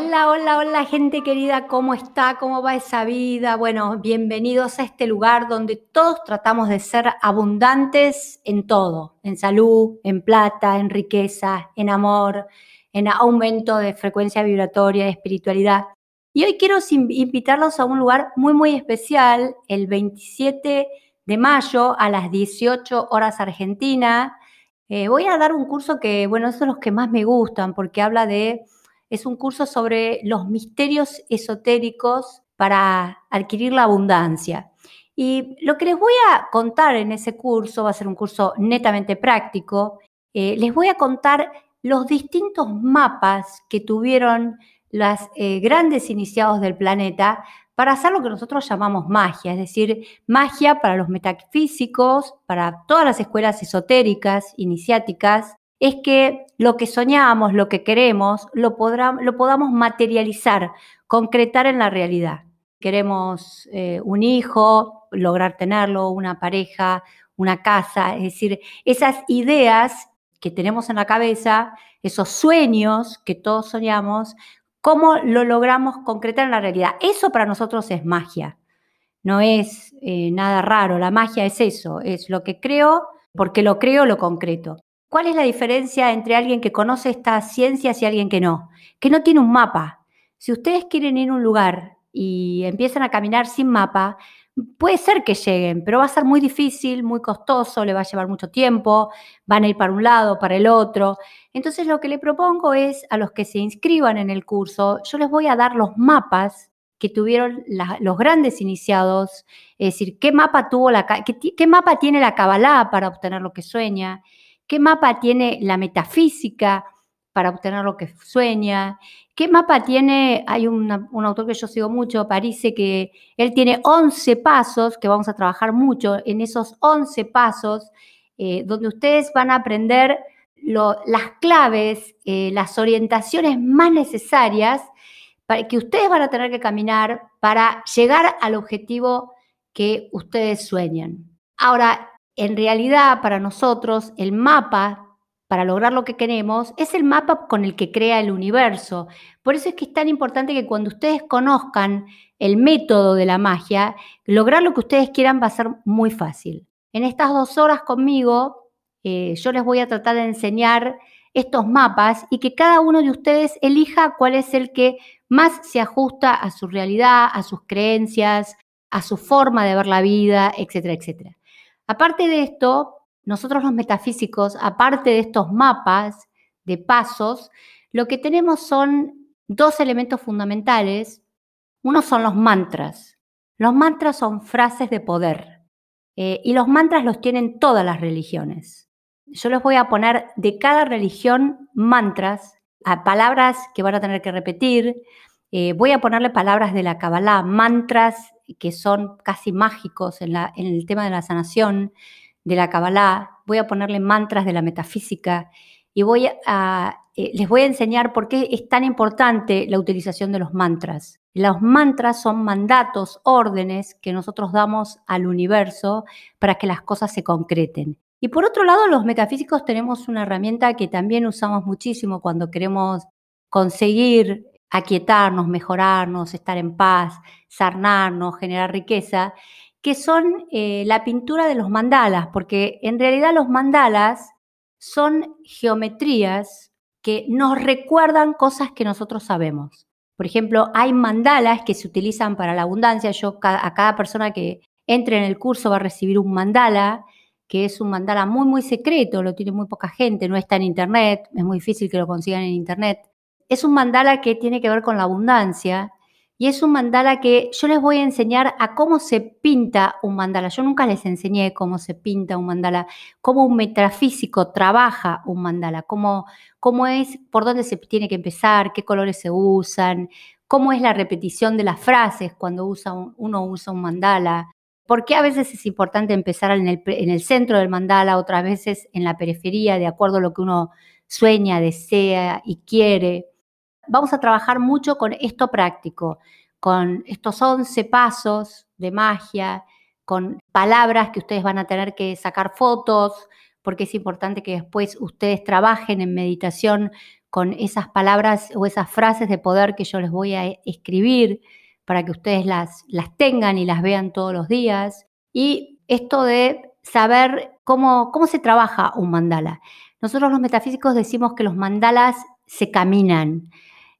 Hola, hola, hola gente querida, ¿cómo está? ¿Cómo va esa vida? Bueno, bienvenidos a este lugar donde todos tratamos de ser abundantes en todo, en salud, en plata, en riqueza, en amor, en aumento de frecuencia vibratoria, de espiritualidad. Y hoy quiero invitarlos a un lugar muy, muy especial, el 27 de mayo a las 18 horas Argentina. Eh, voy a dar un curso que, bueno, son los que más me gustan porque habla de es un curso sobre los misterios esotéricos para adquirir la abundancia. Y lo que les voy a contar en ese curso, va a ser un curso netamente práctico, eh, les voy a contar los distintos mapas que tuvieron los eh, grandes iniciados del planeta para hacer lo que nosotros llamamos magia, es decir, magia para los metafísicos, para todas las escuelas esotéricas, iniciáticas, es que lo que soñamos, lo que queremos, lo, podamos materializar, concretar en la realidad. Queremos eh, un hijo, lograr tenerlo, una pareja, una casa, es decir, esas ideas que tenemos en la cabeza, esos sueños que todos soñamos, ¿cómo lo logramos concretar en la realidad? Eso para nosotros es magia, no es eh, nada raro, la magia es eso, es lo que creo, porque lo creo, lo concreto. ¿Cuál es la diferencia entre alguien que conoce estas ciencias y alguien que no? Que no tiene un mapa. Si ustedes quieren ir a un lugar y empiezan a caminar sin mapa, puede ser que lleguen, pero va a ser muy difícil, muy costoso, le va a llevar mucho tiempo, van a ir para un lado, para el otro. Entonces lo que le propongo es a los que se inscriban en el curso, yo les voy a dar los mapas que tuvieron los grandes iniciados, es decir, qué mapa tuvo la qué, qué mapa tiene la Kabbalah para obtener lo que sueña, ¿Qué mapa tiene la metafísica para obtener lo que sueña? ¿Qué mapa tiene? Hay un autor que yo sigo mucho, Parece que él tiene 11 pasos, que vamos a trabajar mucho en esos 11 pasos, eh, donde ustedes van a aprender las claves, eh, las orientaciones más necesarias para que ustedes van a tener que caminar para llegar al objetivo que ustedes sueñan. Ahora, en realidad para nosotros el mapa para lograr lo que queremos es el mapa con el que crea el universo. Por eso es que es tan importante que cuando ustedes conozcan el método de la magia, lograr lo que ustedes quieran va a ser muy fácil. En estas dos horas conmigo, eh, yo les voy a tratar de enseñar estos mapas y que cada uno de ustedes elija cuál es el que más se ajusta a su realidad, a sus creencias, a su forma de ver la vida, etcétera, etcétera. Aparte de esto, nosotros los metafísicos, aparte de estos mapas de pasos, lo que tenemos son dos elementos fundamentales. Uno son los mantras. Los mantras son frases de poder eh, y los mantras los tienen todas las religiones. Yo les voy a poner de cada religión mantras, a palabras que van a tener que repetir. Eh, voy a ponerle palabras de la Kabbalah, mantras que son casi mágicos en, el tema de la sanación, de la Kabbalah, voy a ponerle mantras de la metafísica y voy a, eh, les voy a enseñar por qué es tan importante la utilización de los mantras. Los mantras son mandatos, órdenes que nosotros damos al universo para que las cosas se concreten. Y por otro lado, los metafísicos tenemos una herramienta que también usamos muchísimo cuando queremos conseguir aquietarnos, mejorarnos, estar en paz, sarnarnos, generar riqueza, que son eh, la pintura de los mandalas, porque en realidad los mandalas son geometrías que nos recuerdan cosas que nosotros sabemos. Por ejemplo, hay mandalas que se utilizan para la abundancia. Yo a cada persona que entre en el curso va a recibir un mandala, que es un mandala muy, muy secreto, lo tiene muy poca gente, no está en internet, es muy difícil que lo consigan en internet es un mandala que tiene que ver con la abundancia y es un mandala que yo les voy a enseñar a cómo se pinta un mandala. Yo nunca les enseñé cómo se pinta un mandala, cómo un metafísico trabaja un mandala, cómo, cómo es, por dónde se tiene que empezar, qué colores se usan, cómo es la repetición de las frases cuando usa uno usa un mandala. ¿Por qué a veces es importante empezar en el, en el centro del mandala, otras veces en la periferia, de acuerdo a lo que uno sueña, desea y quiere? Vamos a trabajar mucho con esto práctico, con estos 11 pasos de magia, con palabras que ustedes van a tener que sacar fotos, porque es importante que después ustedes trabajen en meditación con esas palabras o esas frases de poder que yo les voy a escribir para que ustedes las, las tengan y las vean todos los días. Y esto de saber cómo, cómo se trabaja un mandala. Nosotros los metafísicos decimos que los mandalas se caminan.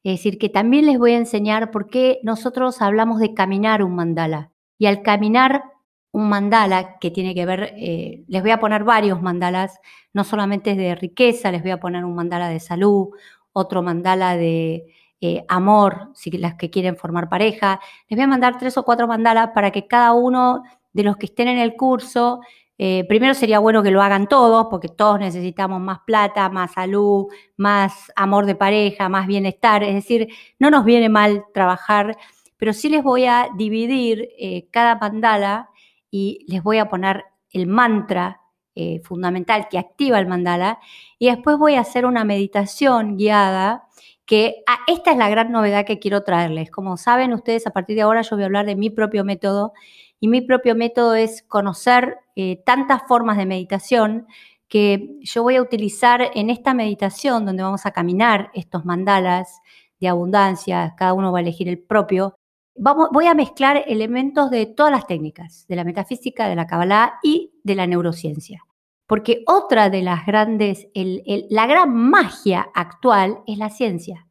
Es decir, que también les voy a enseñar por qué nosotros hablamos de caminar un mandala. Y al caminar un mandala que tiene que ver, eh, les voy a poner varios mandalas, no solamente de riqueza, les voy a poner un mandala de salud, otro mandala de eh, amor, si las que quieren formar pareja. Les voy a mandar tres o cuatro mandalas para que cada uno de los que estén en el curso, eh, primero sería bueno que lo hagan todos, porque todos necesitamos más plata, más salud, más amor de pareja, más bienestar. Es decir, no nos viene mal trabajar, pero sí les voy a dividir cada mandala y les voy a poner el mantra eh, fundamental que activa el mandala y después voy a hacer una meditación guiada que ah, esta es la gran novedad que quiero traerles. Como saben ustedes, a partir de ahora yo voy a hablar de mi propio método y mi propio método es conocer eh, tantas formas de meditación que yo voy a utilizar en esta meditación donde vamos a caminar estos mandalas de abundancia, cada uno va a elegir el propio, voy a mezclar elementos de todas las técnicas, de la metafísica, de la Kabbalah y de la neurociencia. Porque otra de las grandes, la gran magia actual es la ciencia.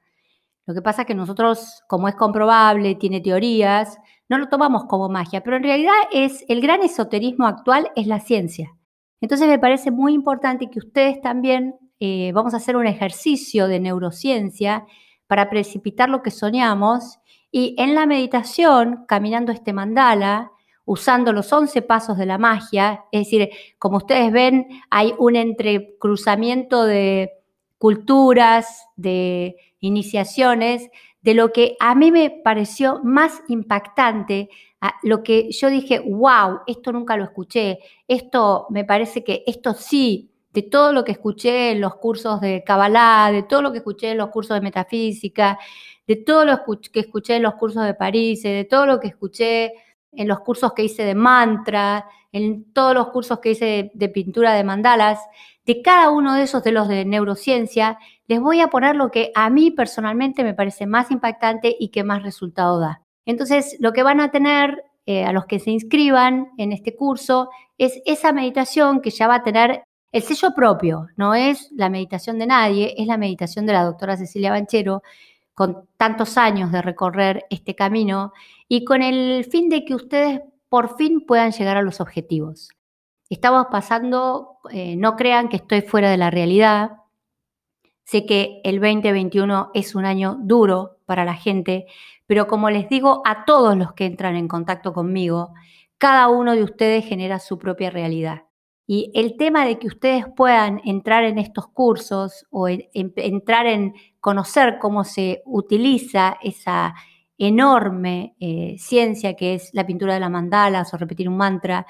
Lo que pasa es que nosotros, como es comprobable, tiene teorías, no lo tomamos como magia, pero en realidad es el gran esoterismo actual es la ciencia. Entonces me parece muy importante que ustedes también eh, vamos a hacer un ejercicio de neurociencia para precipitar lo que soñamos y en la meditación, caminando este mandala, usando los 11 pasos de la magia, es decir, como ustedes ven, hay un entrecruzamiento de culturas, de iniciaciones, de lo que a mí me pareció más impactante, lo que yo dije, wow, esto nunca lo escuché, esto me parece que esto sí, de todo lo que escuché en los cursos de Kabbalah, de todo lo que escuché en los cursos de metafísica, de todo lo que escuché en los cursos de París, de todo lo que escuché en los cursos que hice de mantra, en todos los cursos que hice de, pintura de mandalas, de cada uno de esos de los de neurociencia, les voy a poner lo que a mí personalmente me parece más impactante y que más resultado da. Entonces, lo que van a tener eh, a los que se inscriban en este curso es esa meditación que ya va a tener el sello propio, no es la meditación de nadie, es la meditación de la doctora Cecilia Banchero, con tantos años de recorrer este camino y con el fin de que ustedes por fin puedan llegar a los objetivos. Estamos pasando, eh, no crean que estoy fuera de la realidad. Sé que el 2021 es un año duro para la gente, pero como les digo a todos los que entran en contacto conmigo, cada uno de ustedes genera su propia realidad. Y el tema de que ustedes puedan entrar en estos cursos o entrar en conocer cómo se utiliza esa enorme eh, ciencia que es la pintura de las mandalas o repetir un mantra,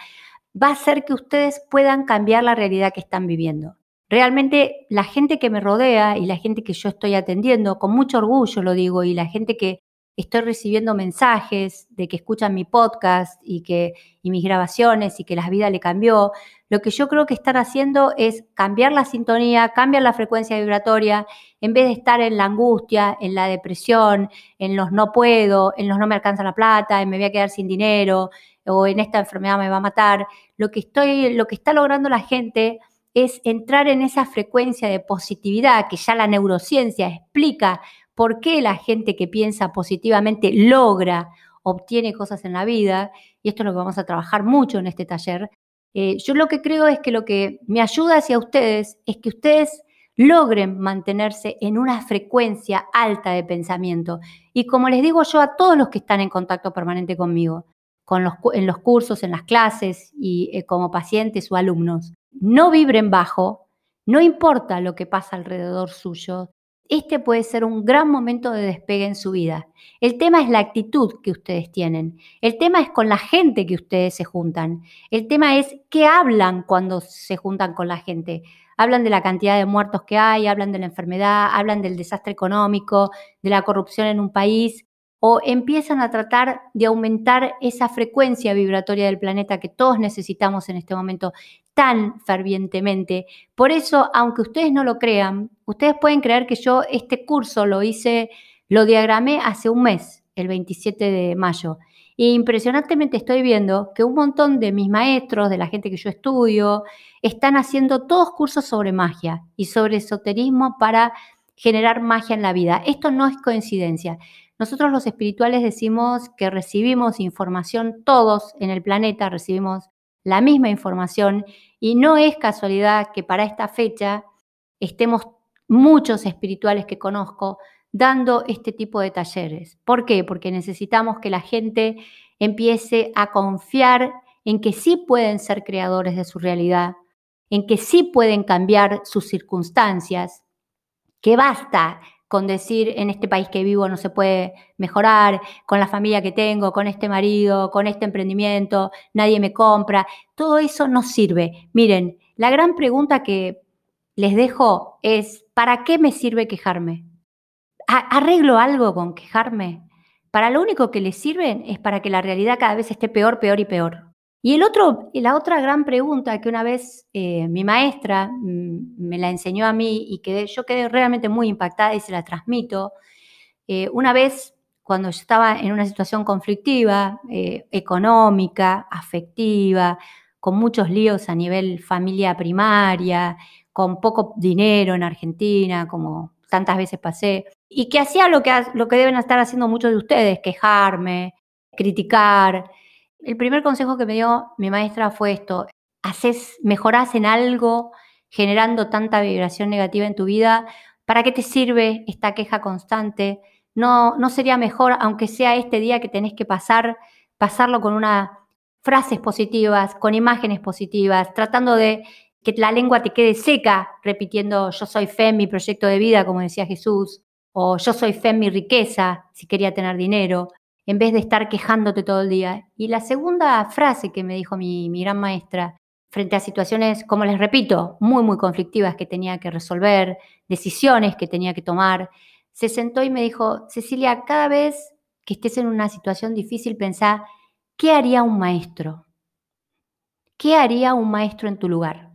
va a hacer que ustedes puedan cambiar la realidad que están viviendo. Realmente la gente que me rodea y la gente que yo estoy atendiendo, con mucho orgullo lo digo, y la gente que estoy recibiendo mensajes de que escuchan mi podcast y que y mis grabaciones y que la vida le cambió, lo que yo creo que están haciendo es cambiar la sintonía, cambiar la frecuencia vibratoria, en vez de estar en la angustia, en la depresión, en los no puedo, en los no me alcanza la plata, en me voy a quedar sin dinero o en esta enfermedad me va a matar. Lo que estoy, lo que está logrando la gente es entrar en esa frecuencia de positividad que ya la neurociencia explica por qué la gente que piensa positivamente logra, obtiene cosas en la vida, y esto es lo que vamos a trabajar mucho en este taller, eh, yo lo que creo es que lo que me ayuda hacia ustedes es que ustedes logren mantenerse en una frecuencia alta de pensamiento. Y como les digo yo a todos los que están en contacto permanente conmigo, con los, en los cursos, en las clases y eh, como pacientes o alumnos, no vibren bajo, no importa lo que pasa alrededor suyo, este puede ser un gran momento de despegue en su vida. El tema es la actitud que ustedes tienen. El tema es con la gente que ustedes se juntan. El tema es qué hablan cuando se juntan con la gente. Hablan de la cantidad de muertos que hay, hablan de la enfermedad, hablan del desastre económico, de la corrupción en un país. o empiezan a tratar de aumentar esa frecuencia vibratoria del planeta que todos necesitamos en este momento tan fervientemente. Por eso, aunque ustedes no lo crean, ustedes pueden creer que yo este curso lo hice, lo diagramé hace un mes, el 27 de mayo. E impresionantemente estoy viendo que un montón de mis maestros, de la gente que yo estudio, están haciendo todos cursos sobre magia y sobre esoterismo para generar magia en la vida. Esto no es coincidencia. Nosotros los espirituales decimos que recibimos información, todos en el planeta recibimos la misma información y no es casualidad que para esta fecha estemos muchos espirituales que conozco dando este tipo de talleres. ¿Por qué? Porque necesitamos que la gente empiece a confiar en que sí pueden ser creadores de su realidad, en que sí pueden cambiar sus circunstancias, que basta con decir en este país que vivo no se puede mejorar, con la familia que tengo, con este marido, con este emprendimiento, nadie me compra, todo eso no sirve. Miren, la gran pregunta que les dejo es, ¿para qué me sirve quejarme? ¿Arreglo algo con quejarme? Para lo único que les sirven es para que la realidad cada vez esté peor, peor y peor. Y el otro, la otra gran pregunta que una vez eh, mi maestra me la enseñó a mí y que yo quedé realmente muy impactada y se la transmito, eh, una vez cuando yo estaba en una situación conflictiva, eh, económica, afectiva, con muchos líos a nivel familia primaria, con poco dinero en Argentina, como tantas veces pasé, y que hacía lo que, lo que deben estar haciendo muchos de ustedes, quejarme, criticar, el primer consejo que me dio mi maestra fue esto, haces, mejorás en algo generando tanta vibración negativa en tu vida, ¿para qué te sirve esta queja constante? No, no sería mejor, aunque sea este día que tenés que pasar, pasarlo con unas frases positivas, con imágenes positivas, tratando de que la lengua te quede seca, repitiendo yo soy fe en mi proyecto de vida, como decía Jesús, o yo soy fe en mi riqueza, si quería tener dinero, en vez de estar quejándote todo el día. Y la segunda frase que me dijo mi, gran maestra, frente a situaciones, como les repito, muy, muy conflictivas que tenía que resolver, decisiones que tenía que tomar, se sentó y me dijo, Cecilia, cada vez que estés en una situación difícil, pensá, ¿qué haría un maestro? ¿Qué haría un maestro en tu lugar?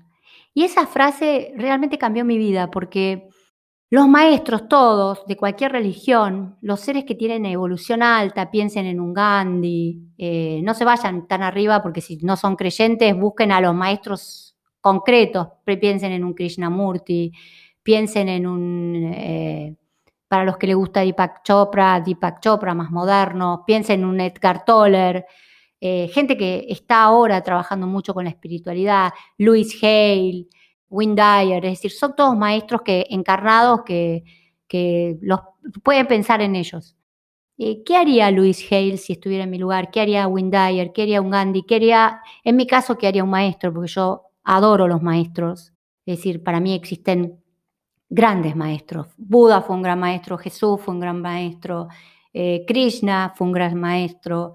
Y esa frase realmente cambió mi vida porque los maestros todos, de cualquier religión, los seres que tienen evolución alta, piensen en un Gandhi, eh, no se vayan tan arriba porque si no son creyentes, busquen a los maestros concretos, piensen en un Krishnamurti, piensen en un, eh, para los que les gusta Deepak Chopra, Deepak Chopra más moderno, piensen en un Edgar Toller, eh, gente que está ahora trabajando mucho con la espiritualidad, Louis Hale, Dyer, es decir, son todos maestros que, encarnados que, los, pueden pensar en ellos. Eh, ¿Qué haría Luis Hale si estuviera en mi lugar? ¿Qué haría Dyer? ¿Qué haría un Gandhi? ¿Qué haría, en mi caso, qué haría un maestro? Porque yo adoro los maestros. Es decir, para mí existen grandes maestros. Buda fue un gran maestro, Jesús fue un gran maestro, eh, Krishna fue un gran maestro,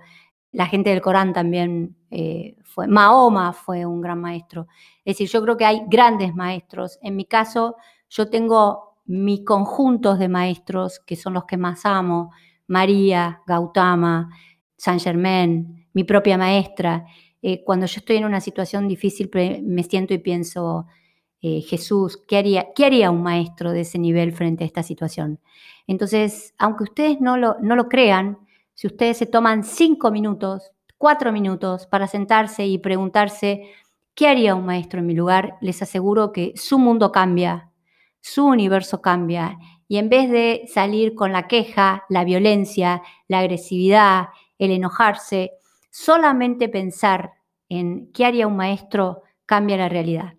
la gente del Corán también eh, fue, Mahoma fue un gran maestro. Es decir, yo creo que hay grandes maestros. En mi caso, yo tengo mis conjuntos de maestros, que son los que más amo, María, Gautama, Saint Germain, mi propia maestra. Eh, cuando yo estoy en una situación difícil, me siento y pienso, eh, Jesús, ¿qué haría, ¿qué haría un maestro de ese nivel frente a esta situación? Entonces, aunque ustedes no lo, no lo crean, si ustedes se toman cinco minutos, cuatro minutos para sentarse y preguntarse, ¿Qué haría un maestro en mi lugar? Les aseguro que su mundo cambia, su universo cambia y en vez de salir con la queja, la violencia, la agresividad, el enojarse, solamente pensar en qué haría un maestro cambia la realidad.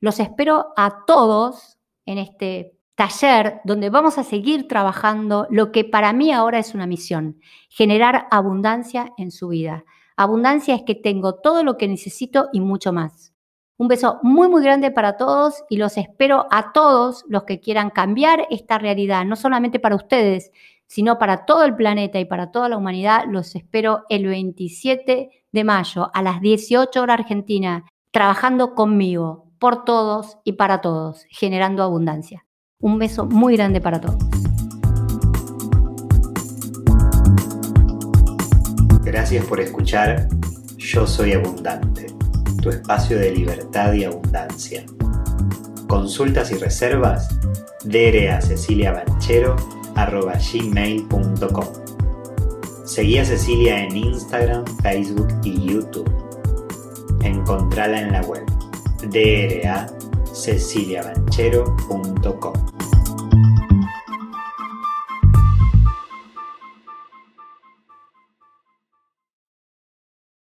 Los espero a todos en este taller donde vamos a seguir trabajando lo que para mí ahora es una misión, generar abundancia en su vida. Abundancia es que tengo todo lo que necesito y mucho más. Un beso muy, muy grande para todos y los espero a todos los que quieran cambiar esta realidad, no solamente para ustedes, sino para todo el planeta y para toda la humanidad. Los espero el 27 de mayo a las 18 horas Argentina, trabajando conmigo, por todos y para todos, generando abundancia. Un beso muy grande para todos. Gracias por escuchar Yo Soy Abundante, tu espacio de libertad y abundancia. Consultas y reservas, dere a gmail.com. Seguí a Cecilia en Instagram, Facebook y YouTube. Encontrala en la web draceciliabanchero.com.